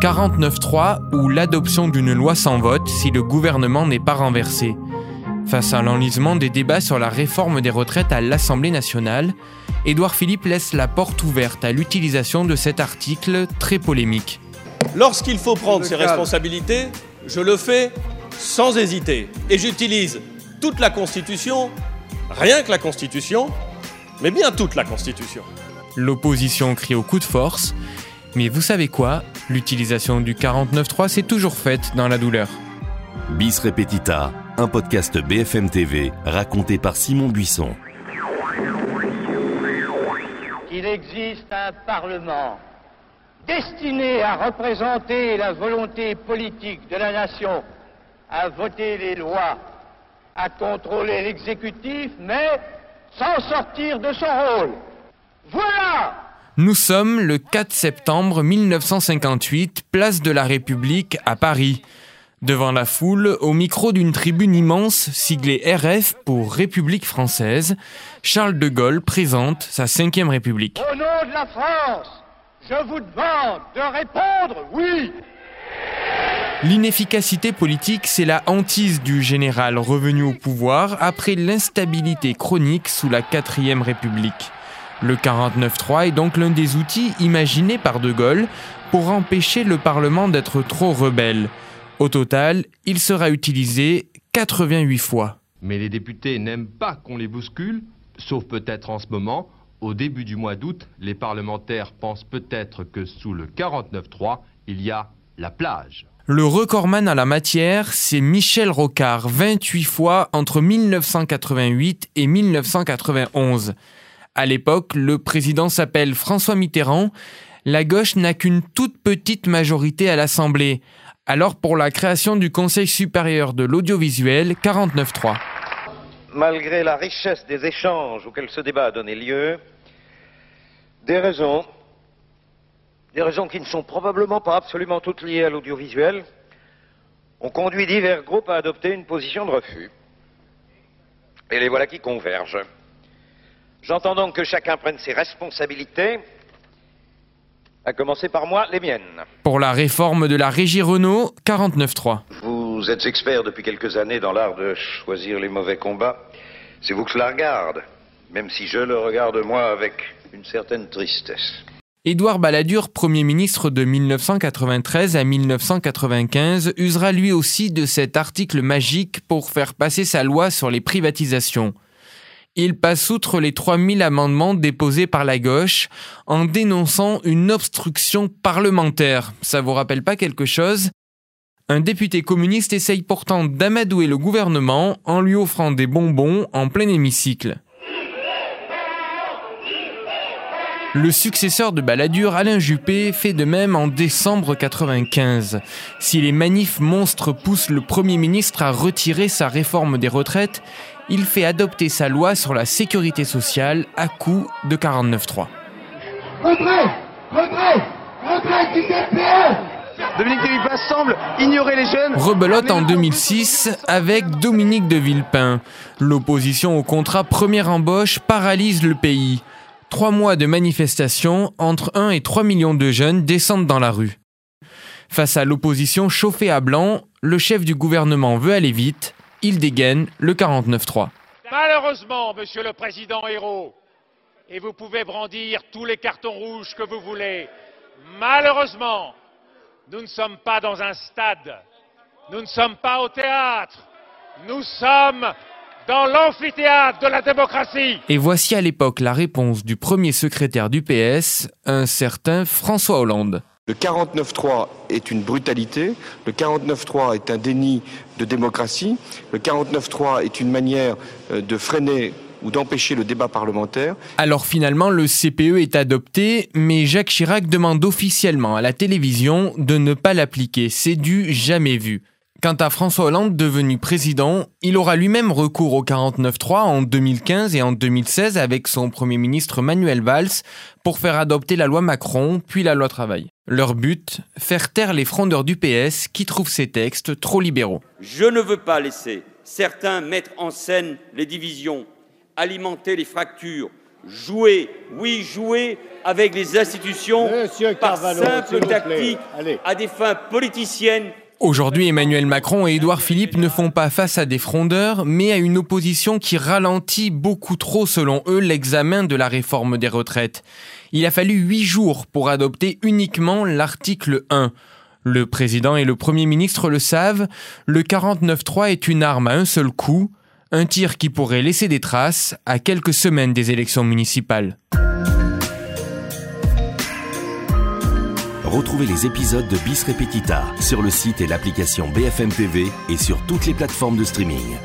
49.3 ou l'adoption d'une loi sans vote si le gouvernement n'est pas renversé. Face à l'enlisement des débats sur la réforme des retraites à l'Assemblée nationale, Édouard Philippe laisse la porte ouverte à l'utilisation de cet article très polémique. Lorsqu'il faut prendre ses responsabilités, je le fais sans hésiter. Et j'utilise toute la Constitution, rien que la Constitution, mais bien toute la Constitution. L'opposition crie au coup de force, mais vous savez quoi? L'utilisation du 49.3 s'est toujours faite dans la douleur. Bis Repetita, un podcast BFM TV raconté par Simon Buisson. Il existe un Parlement destiné à représenter la volonté politique de la nation, à voter les lois, à contrôler l'exécutif, mais sans sortir de son rôle. Voilà Nous sommes le 4 septembre 1958, place de la République à Paris. Devant la foule, au micro d'une tribune immense siglée RF pour République française, Charles de Gaulle présente sa cinquième République. Au nom de la France, je vous demande de répondre oui. L'inefficacité politique, c'est la hantise du général revenu au pouvoir après l'instabilité chronique sous la quatrième République. Le 49-3 est donc l'un des outils imaginés par De Gaulle pour empêcher le Parlement d'être trop rebelle. Au total, il sera utilisé 88 fois. Mais les députés n'aiment pas qu'on les bouscule, sauf peut-être en ce moment. Au début du mois d'août, les parlementaires pensent peut-être que sous le 49-3, il y a la plage. Le recordman à la matière, c'est Michel Rocard, 28 fois entre 1988 et 1991. À l'époque, le président s'appelle François Mitterrand. La gauche n'a qu'une toute petite majorité à l'Assemblée. Alors pour la création du Conseil supérieur de l'audiovisuel, 49-3. Malgré la richesse des échanges auxquels ce débat a donné lieu, des raisons, des raisons qui ne sont probablement pas absolument toutes liées à l'audiovisuel, ont conduit divers groupes à adopter une position de refus. Et les voilà qui convergent. J'entends donc que chacun prenne ses responsabilités, à commencer par moi, les miennes. Pour la réforme de la régie Renault, 49-3. Vous êtes expert depuis quelques années dans l'art de choisir les mauvais combats. C'est vous que cela regarde, même si je le regarde moi avec une certaine tristesse. Édouard Balladur, Premier ministre de 1993 à 1995, usera lui aussi de cet article magique pour faire passer sa loi sur les privatisations. Il passe outre les 3000 amendements déposés par la gauche en dénonçant une obstruction parlementaire. Ça vous rappelle pas quelque chose? Un député communiste essaye pourtant d'amadouer le gouvernement en lui offrant des bonbons en plein hémicycle. Le successeur de Balladur, Alain Juppé, fait de même en décembre 95. Si les manifs monstres poussent le Premier ministre à retirer sa réforme des retraites, il fait adopter sa loi sur la sécurité sociale à coup de 49.3. Retrait Retrait Retrait du CPE Dominique de Villepin semble ignorer les jeunes. Rebelote en 2006 avec Dominique de Villepin. L'opposition au contrat première embauche paralyse le pays. Trois mois de manifestations, entre 1 et 3 millions de jeunes descendent dans la rue. Face à l'opposition chauffée à blanc, le chef du gouvernement veut aller vite, il dégaine le 49-3. Malheureusement, monsieur le président Hérault, et vous pouvez brandir tous les cartons rouges que vous voulez, malheureusement, nous ne sommes pas dans un stade, nous ne sommes pas au théâtre, nous sommes dans l'amphithéâtre de la démocratie. Et voici à l'époque la réponse du premier secrétaire du PS, un certain François Hollande. Le 49-3 est une brutalité, le 49-3 est un déni de démocratie, le 49-3 est une manière euh, de freiner ou d'empêcher le débat parlementaire. Alors finalement, le CPE est adopté, mais Jacques Chirac demande officiellement à la télévision de ne pas l'appliquer. C'est du jamais vu. Quant à François Hollande, devenu président, il aura lui-même recours au 49-3 en 2015 et en 2016 avec son Premier ministre Manuel Valls pour faire adopter la loi Macron, puis la loi Travail. Leur but Faire taire les frondeurs du PS qui trouvent ces textes trop libéraux. Je ne veux pas laisser certains mettre en scène les divisions, alimenter les fractures. jouer, oui, jouer avec les institutions par simple tactique à des fins politiciennes Aujourd'hui, Emmanuel Macron et Édouard Philippe ne font pas face à des frondeurs, mais à une opposition qui ralentit beaucoup trop, selon eux, l'examen de la réforme des retraites. Il a fallu huit jours pour adopter uniquement l'article 1. Le président et le premier ministre le savent, le 49.3 est une arme à un seul coup, un tir qui pourrait laisser des traces à quelques semaines des élections municipales. Retrouvez les épisodes de Bis Repetita sur le site et l'application BFM TV et sur toutes les plateformes de streaming.